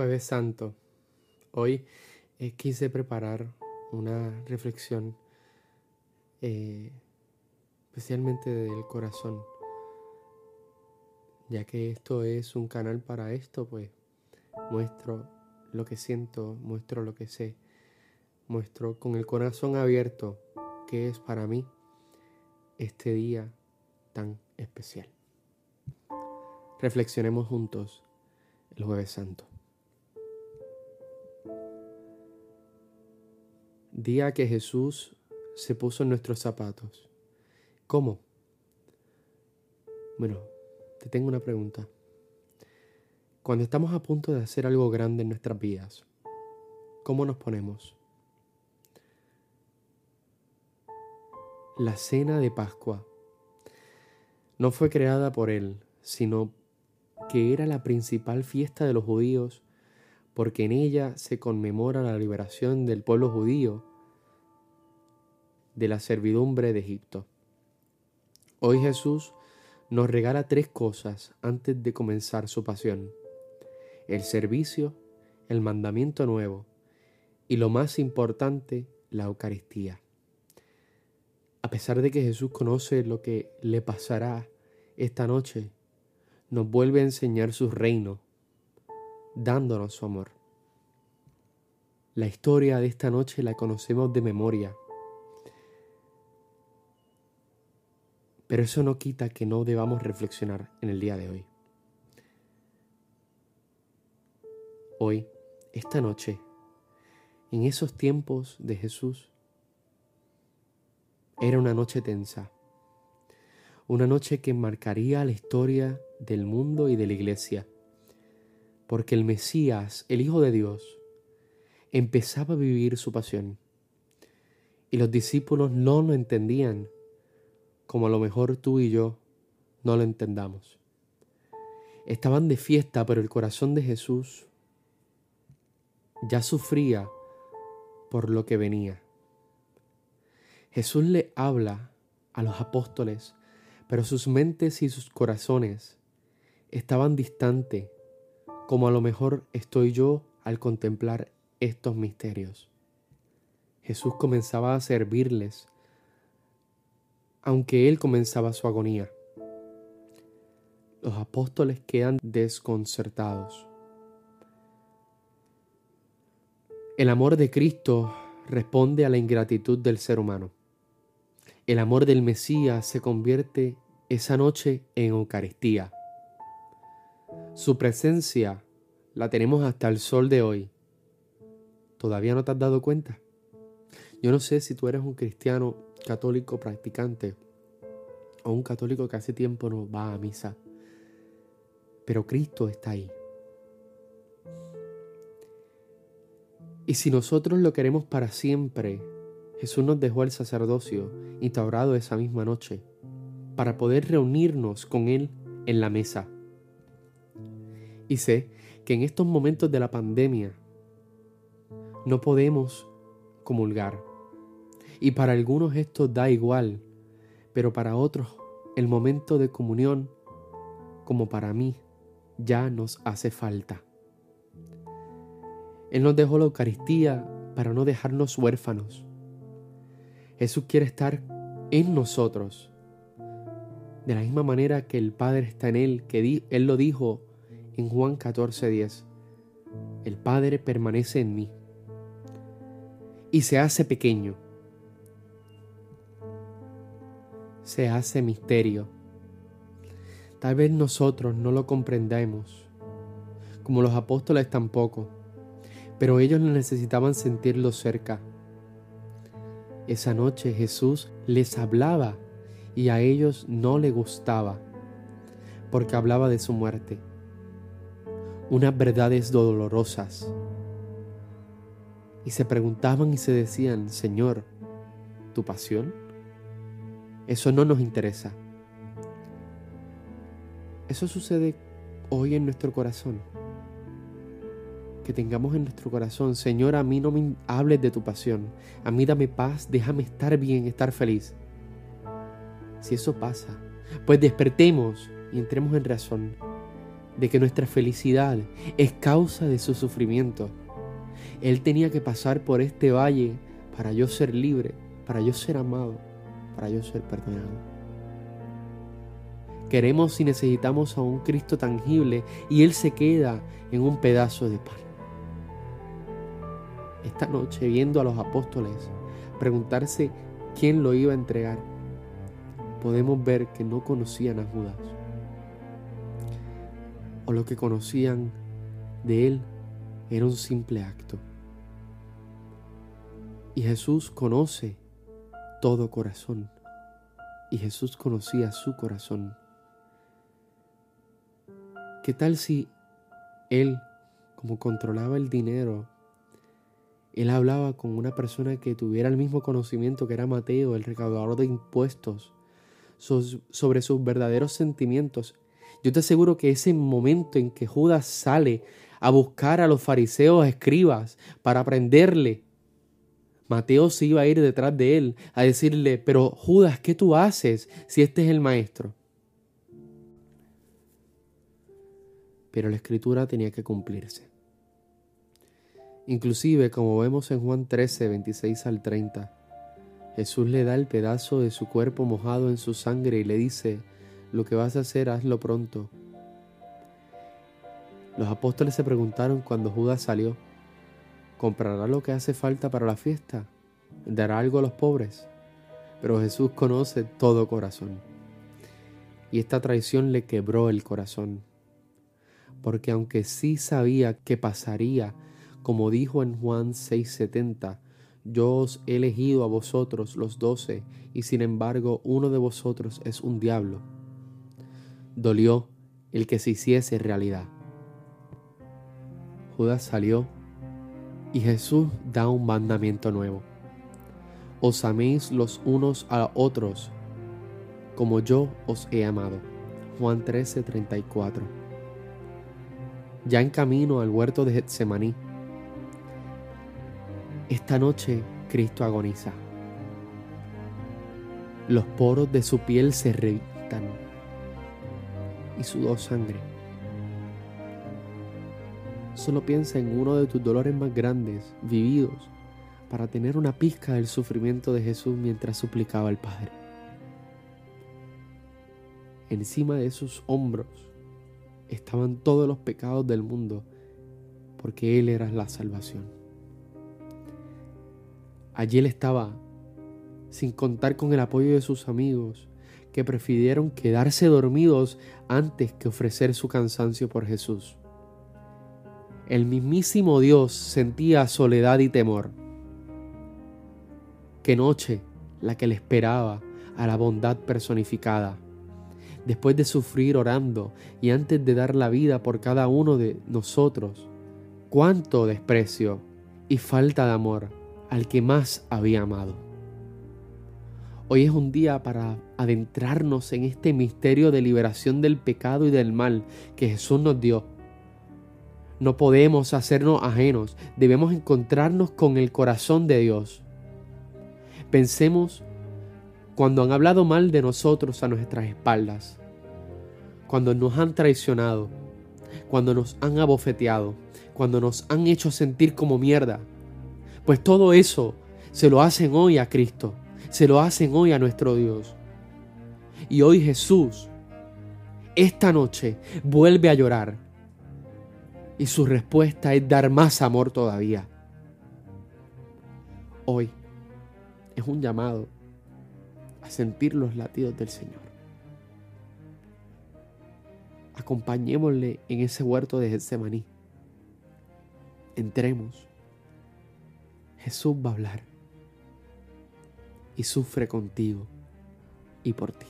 Jueves Santo. Hoy eh, quise preparar una reflexión eh, especialmente del corazón, ya que esto es un canal para esto, pues muestro lo que siento, muestro lo que sé, muestro con el corazón abierto que es para mí este día tan especial. Reflexionemos juntos el jueves santo. Día que Jesús se puso en nuestros zapatos. ¿Cómo? Bueno, te tengo una pregunta. Cuando estamos a punto de hacer algo grande en nuestras vidas, ¿cómo nos ponemos? La cena de Pascua no fue creada por Él, sino que era la principal fiesta de los judíos, porque en ella se conmemora la liberación del pueblo judío de la servidumbre de Egipto. Hoy Jesús nos regala tres cosas antes de comenzar su pasión. El servicio, el mandamiento nuevo y lo más importante, la Eucaristía. A pesar de que Jesús conoce lo que le pasará esta noche, nos vuelve a enseñar su reino, dándonos su amor. La historia de esta noche la conocemos de memoria Pero eso no quita que no debamos reflexionar en el día de hoy. Hoy, esta noche, en esos tiempos de Jesús, era una noche tensa, una noche que marcaría la historia del mundo y de la iglesia, porque el Mesías, el Hijo de Dios, empezaba a vivir su pasión, y los discípulos no lo entendían como a lo mejor tú y yo no lo entendamos. Estaban de fiesta, pero el corazón de Jesús ya sufría por lo que venía. Jesús le habla a los apóstoles, pero sus mentes y sus corazones estaban distantes, como a lo mejor estoy yo al contemplar estos misterios. Jesús comenzaba a servirles aunque él comenzaba su agonía. Los apóstoles quedan desconcertados. El amor de Cristo responde a la ingratitud del ser humano. El amor del Mesías se convierte esa noche en Eucaristía. Su presencia la tenemos hasta el sol de hoy. ¿Todavía no te has dado cuenta? Yo no sé si tú eres un cristiano católico practicante o un católico que hace tiempo no va a misa, pero Cristo está ahí. Y si nosotros lo queremos para siempre, Jesús nos dejó el sacerdocio instaurado esa misma noche para poder reunirnos con Él en la mesa. Y sé que en estos momentos de la pandemia no podemos comulgar, y para algunos esto da igual, pero para otros el momento de comunión, como para mí, ya nos hace falta. Él nos dejó la Eucaristía para no dejarnos huérfanos. Jesús quiere estar en nosotros, de la misma manera que el Padre está en Él, que Él lo dijo en Juan 14:10. El Padre permanece en mí y se hace pequeño se hace misterio. Tal vez nosotros no lo comprendemos, como los apóstoles tampoco, pero ellos necesitaban sentirlo cerca. Esa noche Jesús les hablaba y a ellos no le gustaba, porque hablaba de su muerte. Unas verdades dolorosas. Y se preguntaban y se decían, Señor, ¿tu pasión? Eso no nos interesa. Eso sucede hoy en nuestro corazón. Que tengamos en nuestro corazón, Señor, a mí no me hables de tu pasión. A mí dame paz, déjame estar bien, estar feliz. Si eso pasa, pues despertemos y entremos en razón. De que nuestra felicidad es causa de su sufrimiento. Él tenía que pasar por este valle para yo ser libre, para yo ser amado, para yo ser perdonado. Queremos y necesitamos a un Cristo tangible y Él se queda en un pedazo de pan. Esta noche, viendo a los apóstoles preguntarse quién lo iba a entregar, podemos ver que no conocían a Judas. Lo que conocían de Él era un simple acto. Y Jesús conoce todo corazón. Y Jesús conocía su corazón. ¿Qué tal si él, como controlaba el dinero, él hablaba con una persona que tuviera el mismo conocimiento que era Mateo, el recaudador de impuestos, sobre sus verdaderos sentimientos? Yo te aseguro que ese momento en que Judas sale a buscar a los fariseos escribas para aprenderle, Mateo se iba a ir detrás de él a decirle, pero Judas, ¿qué tú haces si este es el maestro? pero la escritura tenía que cumplirse. Inclusive, como vemos en Juan 13, 26 al 30, Jesús le da el pedazo de su cuerpo mojado en su sangre y le dice, lo que vas a hacer, hazlo pronto. Los apóstoles se preguntaron cuando Judas salió, ¿comprará lo que hace falta para la fiesta? ¿Dará algo a los pobres? Pero Jesús conoce todo corazón. Y esta traición le quebró el corazón porque aunque sí sabía que pasaría, como dijo en Juan 6:70, yo os he elegido a vosotros los doce, y sin embargo uno de vosotros es un diablo. Dolió el que se hiciese realidad. Judas salió y Jesús da un mandamiento nuevo. Os améis los unos a otros como yo os he amado. Juan 13:34 ya en camino al huerto de Getsemaní. Esta noche Cristo agoniza. Los poros de su piel se revientan y sudó sangre. Solo piensa en uno de tus dolores más grandes, vividos, para tener una pizca del sufrimiento de Jesús mientras suplicaba al Padre. Encima de sus hombros estaban todos los pecados del mundo, porque Él era la salvación. Allí Él estaba, sin contar con el apoyo de sus amigos, que prefirieron quedarse dormidos antes que ofrecer su cansancio por Jesús. El mismísimo Dios sentía soledad y temor. Qué noche la que le esperaba a la bondad personificada después de sufrir orando y antes de dar la vida por cada uno de nosotros. Cuánto desprecio y falta de amor al que más había amado. Hoy es un día para adentrarnos en este misterio de liberación del pecado y del mal que Jesús nos dio. No podemos hacernos ajenos, debemos encontrarnos con el corazón de Dios. Pensemos cuando han hablado mal de nosotros a nuestras espaldas, cuando nos han traicionado, cuando nos han abofeteado, cuando nos han hecho sentir como mierda. Pues todo eso se lo hacen hoy a Cristo, se lo hacen hoy a nuestro Dios. Y hoy Jesús, esta noche, vuelve a llorar. Y su respuesta es dar más amor todavía. Hoy es un llamado a sentir los latidos del Señor. Acompañémosle en ese huerto de Getsemaní. Entremos. Jesús va a hablar y sufre contigo y por ti.